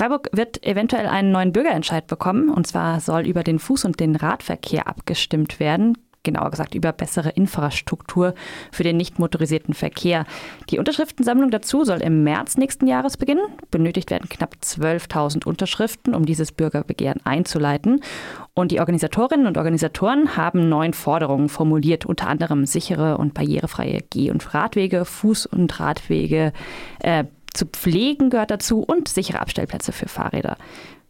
Freiburg wird eventuell einen neuen Bürgerentscheid bekommen. Und zwar soll über den Fuß- und den Radverkehr abgestimmt werden genauer gesagt über bessere Infrastruktur für den nicht motorisierten Verkehr. Die Unterschriftensammlung dazu soll im März nächsten Jahres beginnen. Benötigt werden knapp 12.000 Unterschriften, um dieses Bürgerbegehren einzuleiten. Und die Organisatorinnen und Organisatoren haben neun Forderungen formuliert, unter anderem sichere und barrierefreie Geh- und Radwege, Fuß- und Radwege. Äh, zu pflegen gehört dazu und sichere Abstellplätze für Fahrräder.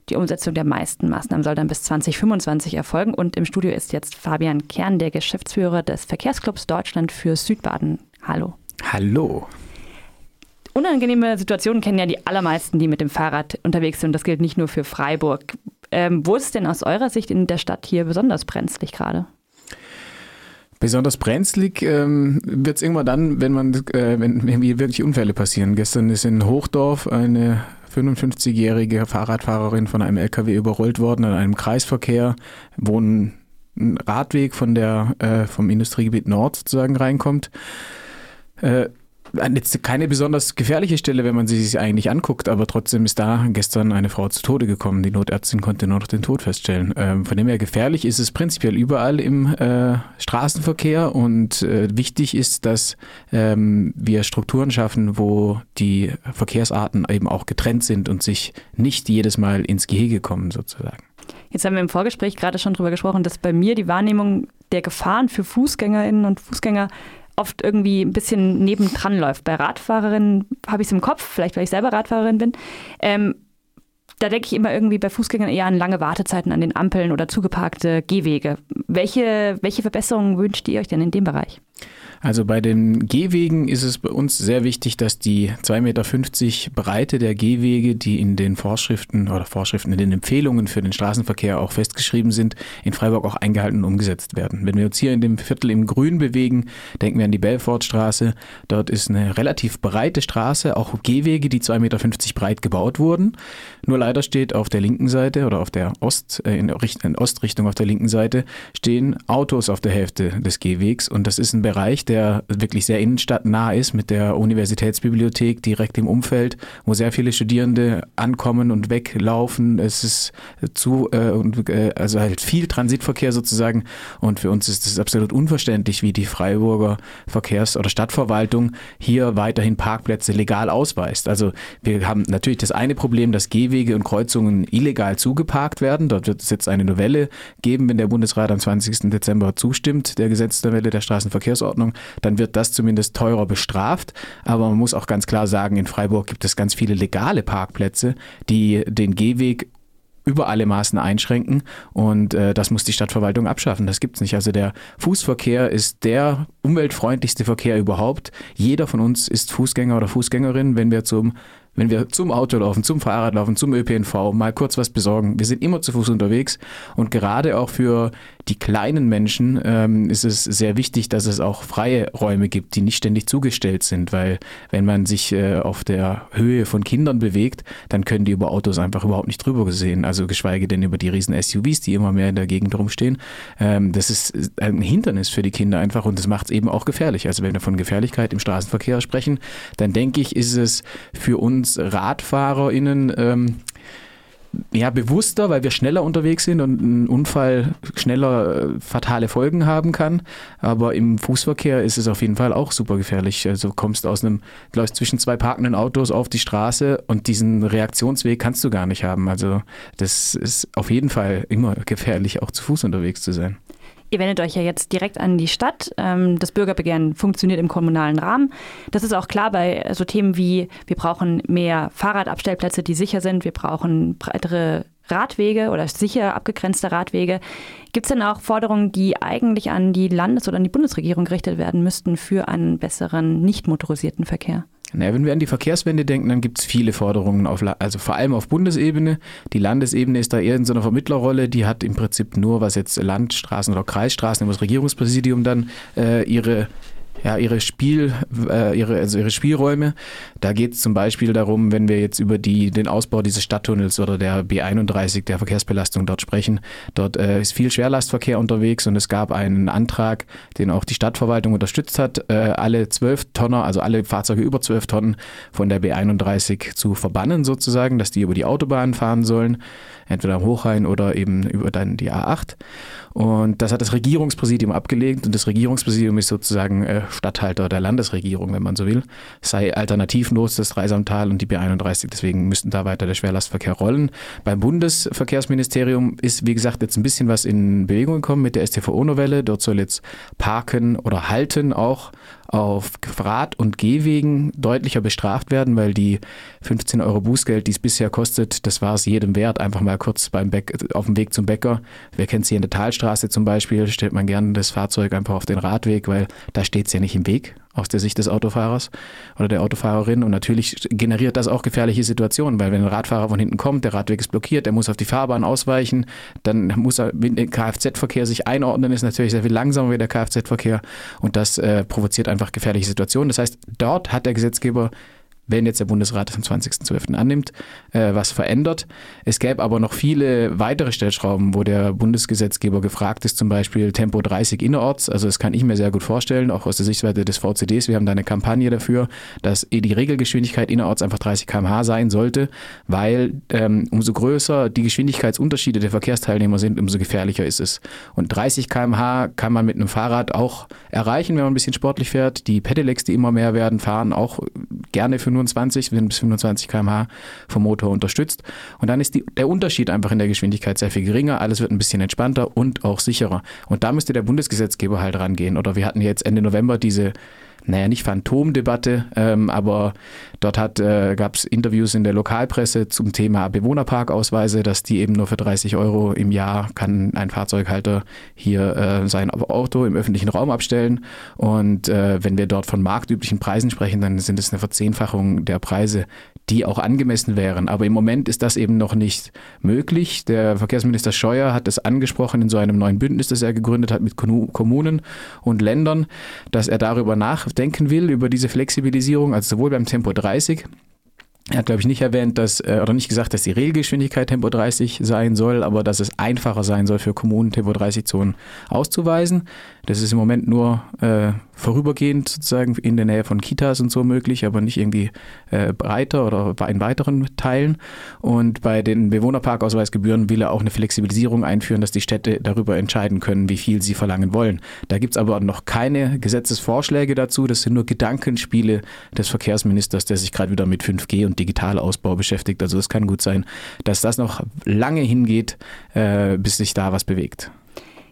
Die Umsetzung der meisten Maßnahmen soll dann bis 2025 erfolgen. Und im Studio ist jetzt Fabian Kern, der Geschäftsführer des Verkehrsclubs Deutschland für Südbaden. Hallo. Hallo. Unangenehme Situationen kennen ja die allermeisten, die mit dem Fahrrad unterwegs sind. Das gilt nicht nur für Freiburg. Ähm, wo ist es denn aus eurer Sicht in der Stadt hier besonders brenzlig gerade? Besonders brenzlig ähm, wird es irgendwann dann, wenn man äh, wenn irgendwie wirklich Unfälle passieren. Gestern ist in Hochdorf eine 55-jährige Fahrradfahrerin von einem LKW überrollt worden in einem Kreisverkehr, wo ein Radweg von der, äh, vom Industriegebiet Nord sozusagen reinkommt. Äh, Jetzt keine besonders gefährliche Stelle, wenn man sie sich eigentlich anguckt, aber trotzdem ist da gestern eine Frau zu Tode gekommen. Die Notärztin konnte nur noch den Tod feststellen. Ähm, von dem her gefährlich ist es prinzipiell überall im äh, Straßenverkehr und äh, wichtig ist, dass ähm, wir Strukturen schaffen, wo die Verkehrsarten eben auch getrennt sind und sich nicht jedes Mal ins Gehege kommen sozusagen. Jetzt haben wir im Vorgespräch gerade schon darüber gesprochen, dass bei mir die Wahrnehmung der Gefahren für Fußgängerinnen und Fußgänger oft irgendwie ein bisschen nebendran läuft. Bei Radfahrerinnen habe ich es im Kopf, vielleicht weil ich selber Radfahrerin bin. Ähm, da denke ich immer irgendwie bei Fußgängern eher an lange Wartezeiten an den Ampeln oder zugeparkte Gehwege. Welche, welche Verbesserungen wünscht ihr euch denn in dem Bereich? Also bei den Gehwegen ist es bei uns sehr wichtig, dass die 2,50 Meter Breite der Gehwege, die in den Vorschriften oder Vorschriften in den Empfehlungen für den Straßenverkehr auch festgeschrieben sind, in Freiburg auch eingehalten und umgesetzt werden. Wenn wir uns hier in dem Viertel im Grün bewegen, denken wir an die Belfortstraße. Dort ist eine relativ breite Straße, auch Gehwege, die 2,50 Meter breit gebaut wurden. Nur leider steht auf der linken Seite oder auf der Ost, äh, in Ostrichtung auf der linken Seite stehen Autos auf der Hälfte des Gehwegs und das ist ein Bereich, der wirklich sehr innenstadtnah ist, mit der Universitätsbibliothek direkt im Umfeld, wo sehr viele Studierende ankommen und weglaufen. Es ist zu, äh, äh, also halt viel Transitverkehr sozusagen. Und für uns ist es absolut unverständlich, wie die Freiburger Verkehrs- oder Stadtverwaltung hier weiterhin Parkplätze legal ausweist. Also wir haben natürlich das eine Problem, dass Gehwege und Kreuzungen illegal zugeparkt werden. Dort wird es jetzt eine Novelle geben, wenn der Bundesrat am 20. Dezember zustimmt, der Gesetzesnovelle der Straßenverkehrsordnung dann wird das zumindest teurer bestraft. Aber man muss auch ganz klar sagen, in Freiburg gibt es ganz viele legale Parkplätze, die den Gehweg über alle Maßen einschränken und äh, das muss die Stadtverwaltung abschaffen. Das gibt es nicht. Also der Fußverkehr ist der umweltfreundlichste Verkehr überhaupt. Jeder von uns ist Fußgänger oder Fußgängerin, wenn wir zum wenn wir zum Auto laufen, zum Fahrrad laufen, zum ÖPNV, mal kurz was besorgen. Wir sind immer zu Fuß unterwegs und gerade auch für die kleinen Menschen ähm, ist es sehr wichtig, dass es auch freie Räume gibt, die nicht ständig zugestellt sind, weil wenn man sich äh, auf der Höhe von Kindern bewegt, dann können die über Autos einfach überhaupt nicht drüber gesehen, also geschweige denn über die riesen SUVs, die immer mehr in der Gegend rumstehen. Ähm, das ist ein Hindernis für die Kinder einfach und das macht es eben auch gefährlich. Also wenn wir von Gefährlichkeit im Straßenverkehr sprechen, dann denke ich, ist es für uns RadfahrerInnen ähm, ja, bewusster, weil wir schneller unterwegs sind und ein Unfall schneller äh, fatale Folgen haben kann. Aber im Fußverkehr ist es auf jeden Fall auch super gefährlich. Also kommst aus einem, läufst zwischen zwei parkenden Autos auf die Straße und diesen Reaktionsweg kannst du gar nicht haben. Also das ist auf jeden Fall immer gefährlich, auch zu Fuß unterwegs zu sein. Ihr wendet euch ja jetzt direkt an die Stadt. Ähm, das Bürgerbegehren funktioniert im kommunalen Rahmen. Das ist auch klar bei so Themen wie, wir brauchen mehr Fahrradabstellplätze, die sicher sind. Wir brauchen breitere Radwege oder sicher abgegrenzte Radwege. Gibt es denn auch Forderungen, die eigentlich an die Landes- oder an die Bundesregierung gerichtet werden müssten für einen besseren, nicht motorisierten Verkehr? Naja, wenn wir an die Verkehrswende denken, dann gibt es viele Forderungen, auf, also vor allem auf Bundesebene. Die Landesebene ist da eher in so einer Vermittlerrolle. Die hat im Prinzip nur, was jetzt Landstraßen oder Kreisstraßen, wo das Regierungspräsidium dann äh, ihre ja, ihre, Spiel, äh, ihre, also ihre Spielräume. Da geht es zum Beispiel darum, wenn wir jetzt über die, den Ausbau dieses Stadttunnels oder der B31, der Verkehrsbelastung dort sprechen. Dort äh, ist viel Schwerlastverkehr unterwegs und es gab einen Antrag, den auch die Stadtverwaltung unterstützt hat, äh, alle zwölf Tonner, also alle Fahrzeuge über zwölf Tonnen von der B31 zu verbannen sozusagen, dass die über die Autobahn fahren sollen entweder am Hochrhein oder eben über dann die A8. Und das hat das Regierungspräsidium abgelegt und das Regierungspräsidium ist sozusagen äh, Statthalter der Landesregierung, wenn man so will. Sei alternativlos das Dreisamtal und die B31, deswegen müssten da weiter der Schwerlastverkehr rollen. Beim Bundesverkehrsministerium ist, wie gesagt, jetzt ein bisschen was in Bewegung gekommen mit der STVO-Novelle. Dort soll jetzt Parken oder Halten auch auf Rad- und Gehwegen deutlicher bestraft werden, weil die 15 Euro Bußgeld, die es bisher kostet, das war es jedem wert. Einfach mal kurz beim Bäck, auf dem Weg zum Bäcker. Wer kennt es hier in der Talstraße zum Beispiel, stellt man gerne das Fahrzeug einfach auf den Radweg, weil da steht es ja nicht im Weg aus der Sicht des Autofahrers oder der Autofahrerin. Und natürlich generiert das auch gefährliche Situationen, weil wenn ein Radfahrer von hinten kommt, der Radweg ist blockiert, der muss auf die Fahrbahn ausweichen, dann muss er mit dem Kfz-Verkehr sich einordnen, ist natürlich sehr viel langsamer wie der Kfz-Verkehr und das äh, provoziert einfach gefährliche Situationen. Das heißt, dort hat der Gesetzgeber wenn jetzt der Bundesrat es am 20.12. annimmt, äh, was verändert. Es gäbe aber noch viele weitere Stellschrauben, wo der Bundesgesetzgeber gefragt ist, zum Beispiel Tempo 30 innerorts. Also das kann ich mir sehr gut vorstellen, auch aus der Sichtweise des VCDs. Wir haben da eine Kampagne dafür, dass die Regelgeschwindigkeit innerorts einfach 30 km/h sein sollte, weil ähm, umso größer die Geschwindigkeitsunterschiede der Verkehrsteilnehmer sind, umso gefährlicher ist es. Und 30 km/h kann man mit einem Fahrrad auch erreichen, wenn man ein bisschen sportlich fährt. Die Pedelecs, die immer mehr werden, fahren auch gerne für 25, bis 25 km/h vom Motor unterstützt. Und dann ist die, der Unterschied einfach in der Geschwindigkeit sehr viel geringer. Alles wird ein bisschen entspannter und auch sicherer. Und da müsste der Bundesgesetzgeber halt rangehen. Oder wir hatten jetzt Ende November diese naja, nicht Phantomdebatte, ähm, aber dort äh, gab es Interviews in der Lokalpresse zum Thema Bewohnerparkausweise, dass die eben nur für 30 Euro im Jahr kann ein Fahrzeughalter hier äh, sein Auto im öffentlichen Raum abstellen. Und äh, wenn wir dort von marktüblichen Preisen sprechen, dann sind es eine Verzehnfachung der Preise, die auch angemessen wären. Aber im Moment ist das eben noch nicht möglich. Der Verkehrsminister Scheuer hat es angesprochen in so einem neuen Bündnis, das er gegründet hat mit Kommunen und Ländern, dass er darüber nachdenken will, über diese Flexibilisierung, also sowohl beim Tempo 30 er hat, glaube ich, nicht erwähnt, dass, äh, oder nicht gesagt, dass die Regelgeschwindigkeit Tempo 30 sein soll, aber dass es einfacher sein soll für Kommunen, Tempo 30 Zonen auszuweisen. Das ist im Moment nur äh, vorübergehend sozusagen in der Nähe von Kitas und so möglich, aber nicht irgendwie äh, breiter oder in weiteren Teilen. Und bei den Bewohnerparkausweisgebühren will er auch eine Flexibilisierung einführen, dass die Städte darüber entscheiden können, wie viel sie verlangen wollen. Da gibt es aber noch keine Gesetzesvorschläge dazu. Das sind nur Gedankenspiele des Verkehrsministers, der sich gerade wieder mit 5G und Digitalausbau beschäftigt. Also es kann gut sein, dass das noch lange hingeht, äh, bis sich da was bewegt.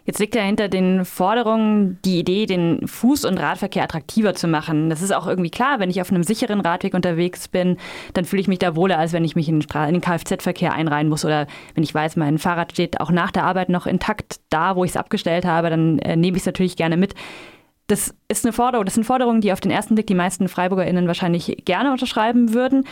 Jetzt liegt ja hinter den Forderungen die Idee, den Fuß- und Radverkehr attraktiver zu machen. Das ist auch irgendwie klar, wenn ich auf einem sicheren Radweg unterwegs bin, dann fühle ich mich da wohler, als wenn ich mich in den Kfz-Verkehr einreihen muss oder wenn ich weiß, mein Fahrrad steht auch nach der Arbeit noch intakt da, wo ich es abgestellt habe, dann äh, nehme ich es natürlich gerne mit. Das ist eine Forderung, das sind Forderungen, die auf den ersten Blick die meisten FreiburgerInnen wahrscheinlich gerne unterschreiben würden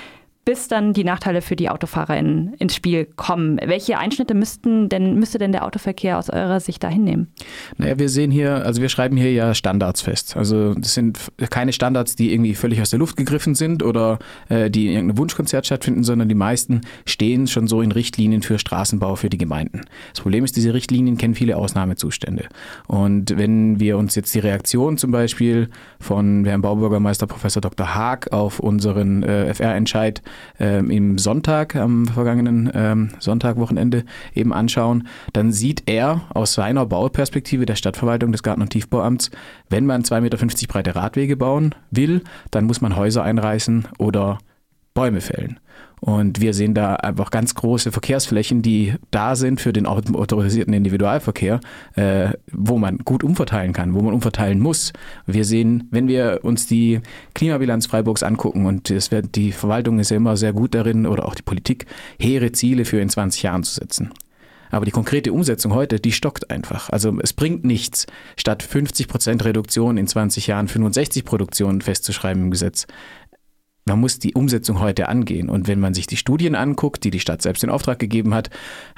bis dann die Nachteile für die AutofahrerInnen ins Spiel kommen. Welche Einschnitte müssten denn, müsste denn der Autoverkehr aus eurer Sicht da hinnehmen? Naja, wir sehen hier, also wir schreiben hier ja Standards fest. Also das sind keine Standards, die irgendwie völlig aus der Luft gegriffen sind oder äh, die in irgendeinem Wunschkonzert stattfinden, sondern die meisten stehen schon so in Richtlinien für Straßenbau für die Gemeinden. Das Problem ist, diese Richtlinien kennen viele Ausnahmezustände. Und wenn wir uns jetzt die Reaktion zum Beispiel von Herrn Baubürgermeister Professor Dr. Haag auf unseren äh, FR-Entscheid ähm, im Sonntag, am vergangenen ähm, Sonntag, eben anschauen, dann sieht er aus seiner Bauperspektive der Stadtverwaltung des Garten- und Tiefbauamts, wenn man 2,50 Meter breite Radwege bauen will, dann muss man Häuser einreißen oder Bäume fällen. Und wir sehen da einfach ganz große Verkehrsflächen, die da sind für den autorisierten Individualverkehr, äh, wo man gut umverteilen kann, wo man umverteilen muss. Wir sehen, wenn wir uns die Klimabilanz Freiburgs angucken, und das wird, die Verwaltung ist ja immer sehr gut darin, oder auch die Politik, hehre Ziele für in 20 Jahren zu setzen. Aber die konkrete Umsetzung heute, die stockt einfach. Also es bringt nichts, statt 50 Prozent Reduktion in 20 Jahren 65 Produktionen festzuschreiben im Gesetz man muss die Umsetzung heute angehen. Und wenn man sich die Studien anguckt, die die Stadt selbst in Auftrag gegeben hat,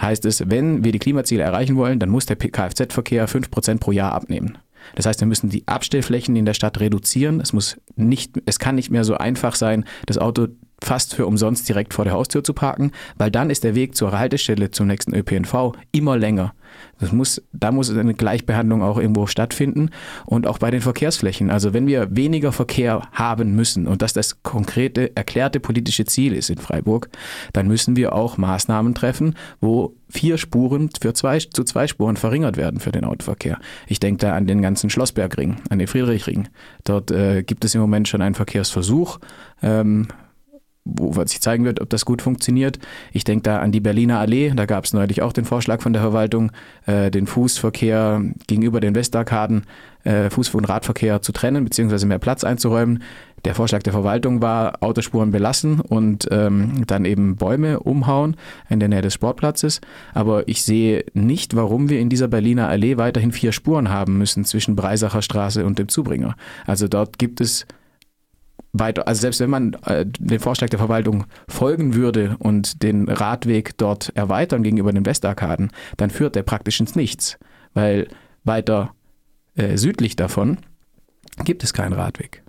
heißt es, wenn wir die Klimaziele erreichen wollen, dann muss der Kfz-Verkehr 5% pro Jahr abnehmen. Das heißt, wir müssen die Abstellflächen in der Stadt reduzieren. Es muss nicht, es kann nicht mehr so einfach sein, das Auto fast für umsonst direkt vor der Haustür zu parken, weil dann ist der Weg zur Haltestelle zum nächsten ÖPNV immer länger. Das muss, da muss eine Gleichbehandlung auch irgendwo stattfinden und auch bei den Verkehrsflächen. Also wenn wir weniger Verkehr haben müssen und das das konkrete, erklärte politische Ziel ist in Freiburg, dann müssen wir auch Maßnahmen treffen, wo vier Spuren für zwei, zu zwei Spuren verringert werden für den Autoverkehr. Ich denke da an den ganzen Schlossbergring, an den Friedrichring. Dort äh, gibt es im Moment schon einen Verkehrsversuch. Ähm, wo sich zeigen wird, ob das gut funktioniert. Ich denke da an die Berliner Allee, da gab es neulich auch den Vorschlag von der Verwaltung, äh, den Fußverkehr gegenüber den Westarkaden, äh, Fuß- und Radverkehr zu trennen, beziehungsweise mehr Platz einzuräumen. Der Vorschlag der Verwaltung war, Autospuren belassen und ähm, dann eben Bäume umhauen in der Nähe des Sportplatzes. Aber ich sehe nicht, warum wir in dieser Berliner Allee weiterhin vier Spuren haben müssen zwischen Breisacher Straße und dem Zubringer. Also dort gibt es weiter, also selbst wenn man äh, den Vorschlag der Verwaltung folgen würde und den Radweg dort erweitern gegenüber den Westarkaden, dann führt der praktisch ins Nichts, weil weiter äh, südlich davon gibt es keinen Radweg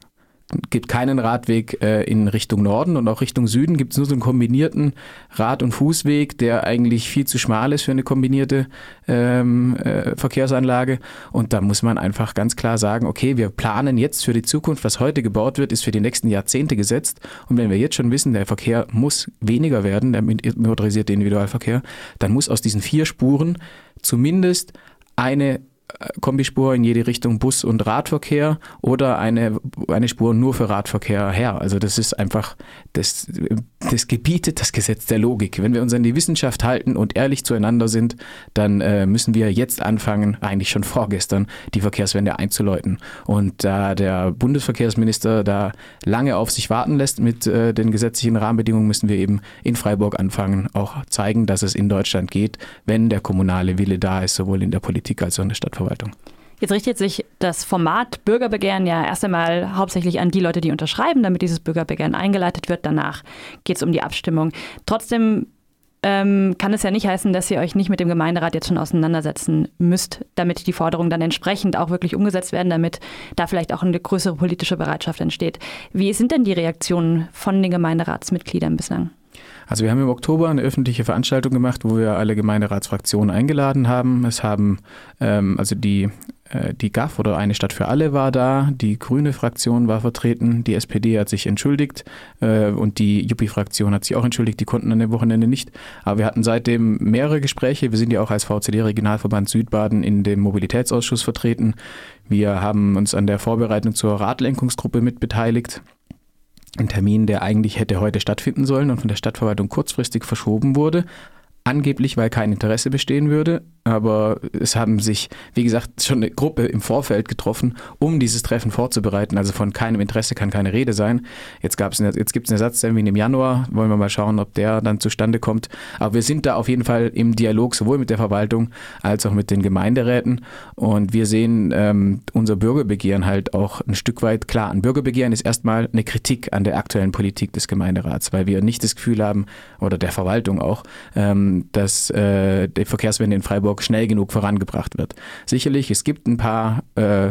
gibt keinen Radweg äh, in Richtung Norden und auch Richtung Süden gibt es nur so einen kombinierten Rad- und Fußweg, der eigentlich viel zu schmal ist für eine kombinierte ähm, äh, Verkehrsanlage. Und da muss man einfach ganz klar sagen, okay, wir planen jetzt für die Zukunft, was heute gebaut wird, ist für die nächsten Jahrzehnte gesetzt. Und wenn wir jetzt schon wissen, der Verkehr muss weniger werden, der motorisierte Individualverkehr, dann muss aus diesen vier Spuren zumindest eine Kombispur in jede Richtung Bus- und Radverkehr oder eine, eine Spur nur für Radverkehr her. Also das ist einfach, das, das gebietet das Gesetz der Logik. Wenn wir uns an die Wissenschaft halten und ehrlich zueinander sind, dann äh, müssen wir jetzt anfangen, eigentlich schon vorgestern, die Verkehrswende einzuläuten. Und da der Bundesverkehrsminister da lange auf sich warten lässt mit äh, den gesetzlichen Rahmenbedingungen, müssen wir eben in Freiburg anfangen, auch zeigen, dass es in Deutschland geht, wenn der kommunale Wille da ist, sowohl in der Politik als auch in der Stadtverwaltung. Stadtverwaltung. Jetzt richtet sich das Format Bürgerbegehren ja erst einmal hauptsächlich an die Leute, die unterschreiben, damit dieses Bürgerbegehren eingeleitet wird. Danach geht es um die Abstimmung. Trotzdem ähm, kann es ja nicht heißen, dass ihr euch nicht mit dem Gemeinderat jetzt schon auseinandersetzen müsst, damit die Forderungen dann entsprechend auch wirklich umgesetzt werden, damit da vielleicht auch eine größere politische Bereitschaft entsteht. Wie sind denn die Reaktionen von den Gemeinderatsmitgliedern bislang? Also wir haben im Oktober eine öffentliche Veranstaltung gemacht, wo wir alle Gemeinderatsfraktionen eingeladen haben. Es haben ähm, also die äh, die GAF oder eine Stadt für alle war da, die grüne Fraktion war vertreten, die SPD hat sich entschuldigt äh, und die Juppie-Fraktion hat sich auch entschuldigt, die konnten an dem Wochenende nicht. Aber wir hatten seitdem mehrere Gespräche. Wir sind ja auch als VCD-Regionalverband Südbaden in dem Mobilitätsausschuss vertreten. Wir haben uns an der Vorbereitung zur Radlenkungsgruppe mitbeteiligt. Ein Termin, der eigentlich hätte heute stattfinden sollen und von der Stadtverwaltung kurzfristig verschoben wurde. Angeblich, weil kein Interesse bestehen würde aber es haben sich, wie gesagt, schon eine Gruppe im Vorfeld getroffen, um dieses Treffen vorzubereiten. Also von keinem Interesse kann keine Rede sein. Jetzt, jetzt gibt es einen Ersatztermin im Januar, wollen wir mal schauen, ob der dann zustande kommt. Aber wir sind da auf jeden Fall im Dialog sowohl mit der Verwaltung als auch mit den Gemeinderäten. Und wir sehen ähm, unser Bürgerbegehren halt auch ein Stück weit klar. Ein Bürgerbegehren ist erstmal eine Kritik an der aktuellen Politik des Gemeinderats, weil wir nicht das Gefühl haben, oder der Verwaltung auch, ähm, dass äh, die Verkehrswende in Freiburg schnell genug vorangebracht wird. Sicherlich, es gibt ein paar äh,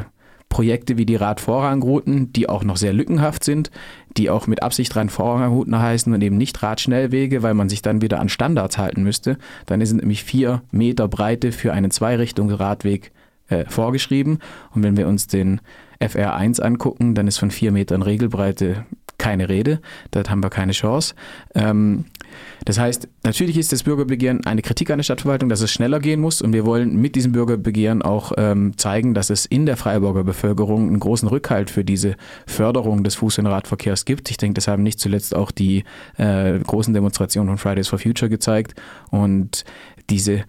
Projekte wie die Radvorrangrouten, die auch noch sehr lückenhaft sind, die auch mit Absicht Radvorrangrouten heißen und eben nicht Radschnellwege, weil man sich dann wieder an Standards halten müsste. Dann sind nämlich vier Meter Breite für einen Zweirichtungsradweg äh, vorgeschrieben. Und wenn wir uns den FR1 angucken, dann ist von vier Metern Regelbreite keine Rede. Dort haben wir keine Chance. Ähm, das heißt, natürlich ist das Bürgerbegehren eine Kritik an der Stadtverwaltung, dass es schneller gehen muss. Und wir wollen mit diesem Bürgerbegehren auch ähm, zeigen, dass es in der Freiburger Bevölkerung einen großen Rückhalt für diese Förderung des Fuß- und Radverkehrs gibt. Ich denke, das haben nicht zuletzt auch die äh, großen Demonstrationen von Fridays for Future gezeigt. Und diese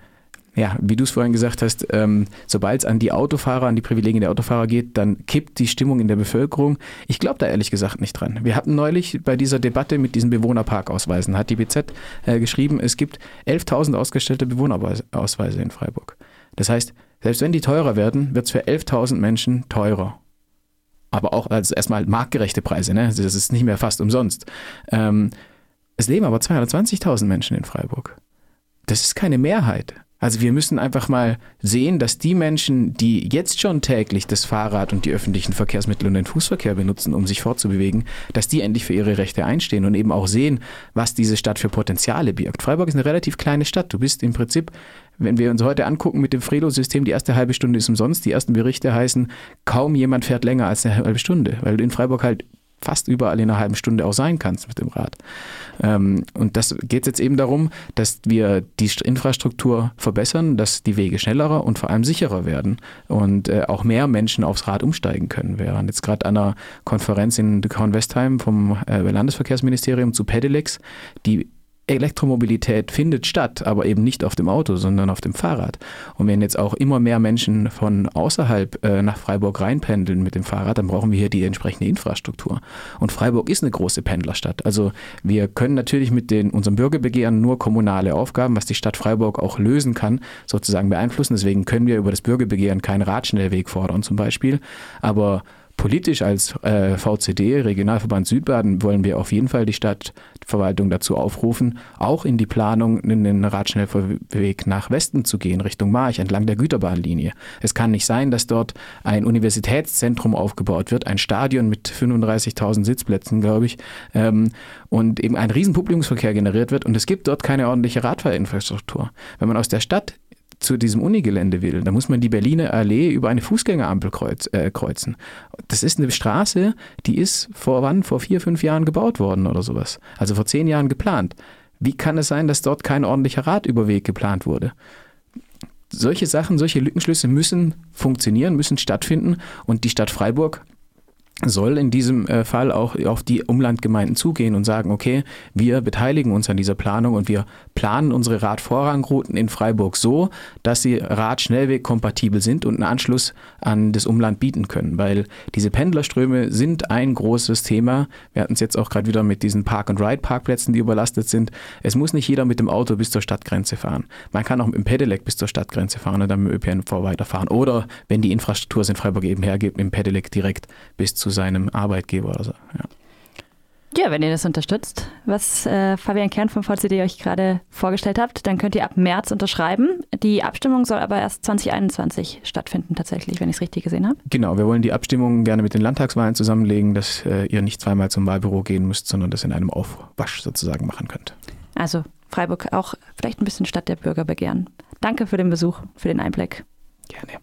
ja, wie du es vorhin gesagt hast, ähm, sobald es an die Autofahrer, an die Privilegien der Autofahrer geht, dann kippt die Stimmung in der Bevölkerung. Ich glaube da ehrlich gesagt nicht dran. Wir hatten neulich bei dieser Debatte mit diesen Bewohnerparkausweisen, hat die BZ äh, geschrieben, es gibt 11.000 ausgestellte Bewohnerausweise in Freiburg. Das heißt, selbst wenn die teurer werden, wird es für 11.000 Menschen teurer. Aber auch als erstmal marktgerechte Preise, ne? das ist nicht mehr fast umsonst. Ähm, es leben aber 220.000 Menschen in Freiburg. Das ist keine Mehrheit. Also wir müssen einfach mal sehen, dass die Menschen, die jetzt schon täglich das Fahrrad und die öffentlichen Verkehrsmittel und den Fußverkehr benutzen, um sich fortzubewegen, dass die endlich für ihre Rechte einstehen und eben auch sehen, was diese Stadt für Potenziale birgt. Freiburg ist eine relativ kleine Stadt. Du bist im Prinzip, wenn wir uns heute angucken mit dem Frelo-System, die erste halbe Stunde ist umsonst. Die ersten Berichte heißen, kaum jemand fährt länger als eine halbe Stunde, weil du in Freiburg halt fast überall in einer halben Stunde auch sein kannst mit dem Rad. Ähm, und das geht jetzt eben darum, dass wir die Infrastruktur verbessern, dass die Wege schneller und vor allem sicherer werden und äh, auch mehr Menschen aufs Rad umsteigen können. Wir waren jetzt gerade an einer Konferenz in Kornwestheim vom äh, Landesverkehrsministerium zu Pedelecs, die Elektromobilität findet statt, aber eben nicht auf dem Auto, sondern auf dem Fahrrad. Und wenn jetzt auch immer mehr Menschen von außerhalb äh, nach Freiburg reinpendeln mit dem Fahrrad, dann brauchen wir hier die entsprechende Infrastruktur. Und Freiburg ist eine große Pendlerstadt. Also wir können natürlich mit den, unserem Bürgerbegehren nur kommunale Aufgaben, was die Stadt Freiburg auch lösen kann, sozusagen beeinflussen. Deswegen können wir über das Bürgerbegehren keinen Radschnellweg fordern zum Beispiel. Aber politisch als äh, VCD, Regionalverband Südbaden, wollen wir auf jeden Fall die Stadtverwaltung dazu aufrufen, auch in die Planung in den Radschnellweg nach Westen zu gehen, Richtung March, entlang der Güterbahnlinie. Es kann nicht sein, dass dort ein Universitätszentrum aufgebaut wird, ein Stadion mit 35.000 Sitzplätzen, glaube ich, ähm, und eben ein Riesenpublikumsverkehr generiert wird und es gibt dort keine ordentliche Radfahrinfrastruktur. Wenn man aus der Stadt zu diesem Unigelände will, da muss man die Berliner Allee über eine Fußgängerampel kreuz, äh, kreuzen. Das ist eine Straße, die ist vor wann? Vor vier, fünf Jahren gebaut worden oder sowas. Also vor zehn Jahren geplant. Wie kann es sein, dass dort kein ordentlicher Radüberweg geplant wurde? Solche Sachen, solche Lückenschlüsse müssen funktionieren, müssen stattfinden und die Stadt Freiburg soll in diesem äh, Fall auch auf die Umlandgemeinden zugehen und sagen, okay, wir beteiligen uns an dieser Planung und wir planen unsere Radvorrangrouten in Freiburg so, dass sie Radschnellweg-kompatibel sind und einen Anschluss an das Umland bieten können, weil diese Pendlerströme sind ein großes Thema. Wir hatten es jetzt auch gerade wieder mit diesen Park-and-Ride-Parkplätzen, die überlastet sind. Es muss nicht jeder mit dem Auto bis zur Stadtgrenze fahren. Man kann auch mit dem Pedelec bis zur Stadtgrenze fahren und dann mit dem ÖPNV weiterfahren. Oder, wenn die Infrastruktur es in Freiburg eben hergibt, mit dem Pedelec direkt bis zu seinem Arbeitgeber oder so. Ja. Ja, wenn ihr das unterstützt, was äh, Fabian Kern vom VCD euch gerade vorgestellt habt, dann könnt ihr ab März unterschreiben. Die Abstimmung soll aber erst 2021 stattfinden, tatsächlich, wenn ich es richtig gesehen habe. Genau, wir wollen die Abstimmung gerne mit den Landtagswahlen zusammenlegen, dass äh, ihr nicht zweimal zum Wahlbüro gehen müsst, sondern das in einem Aufwasch sozusagen machen könnt. Also Freiburg auch vielleicht ein bisschen Stadt der Bürgerbegehren. Danke für den Besuch, für den Einblick. Gerne.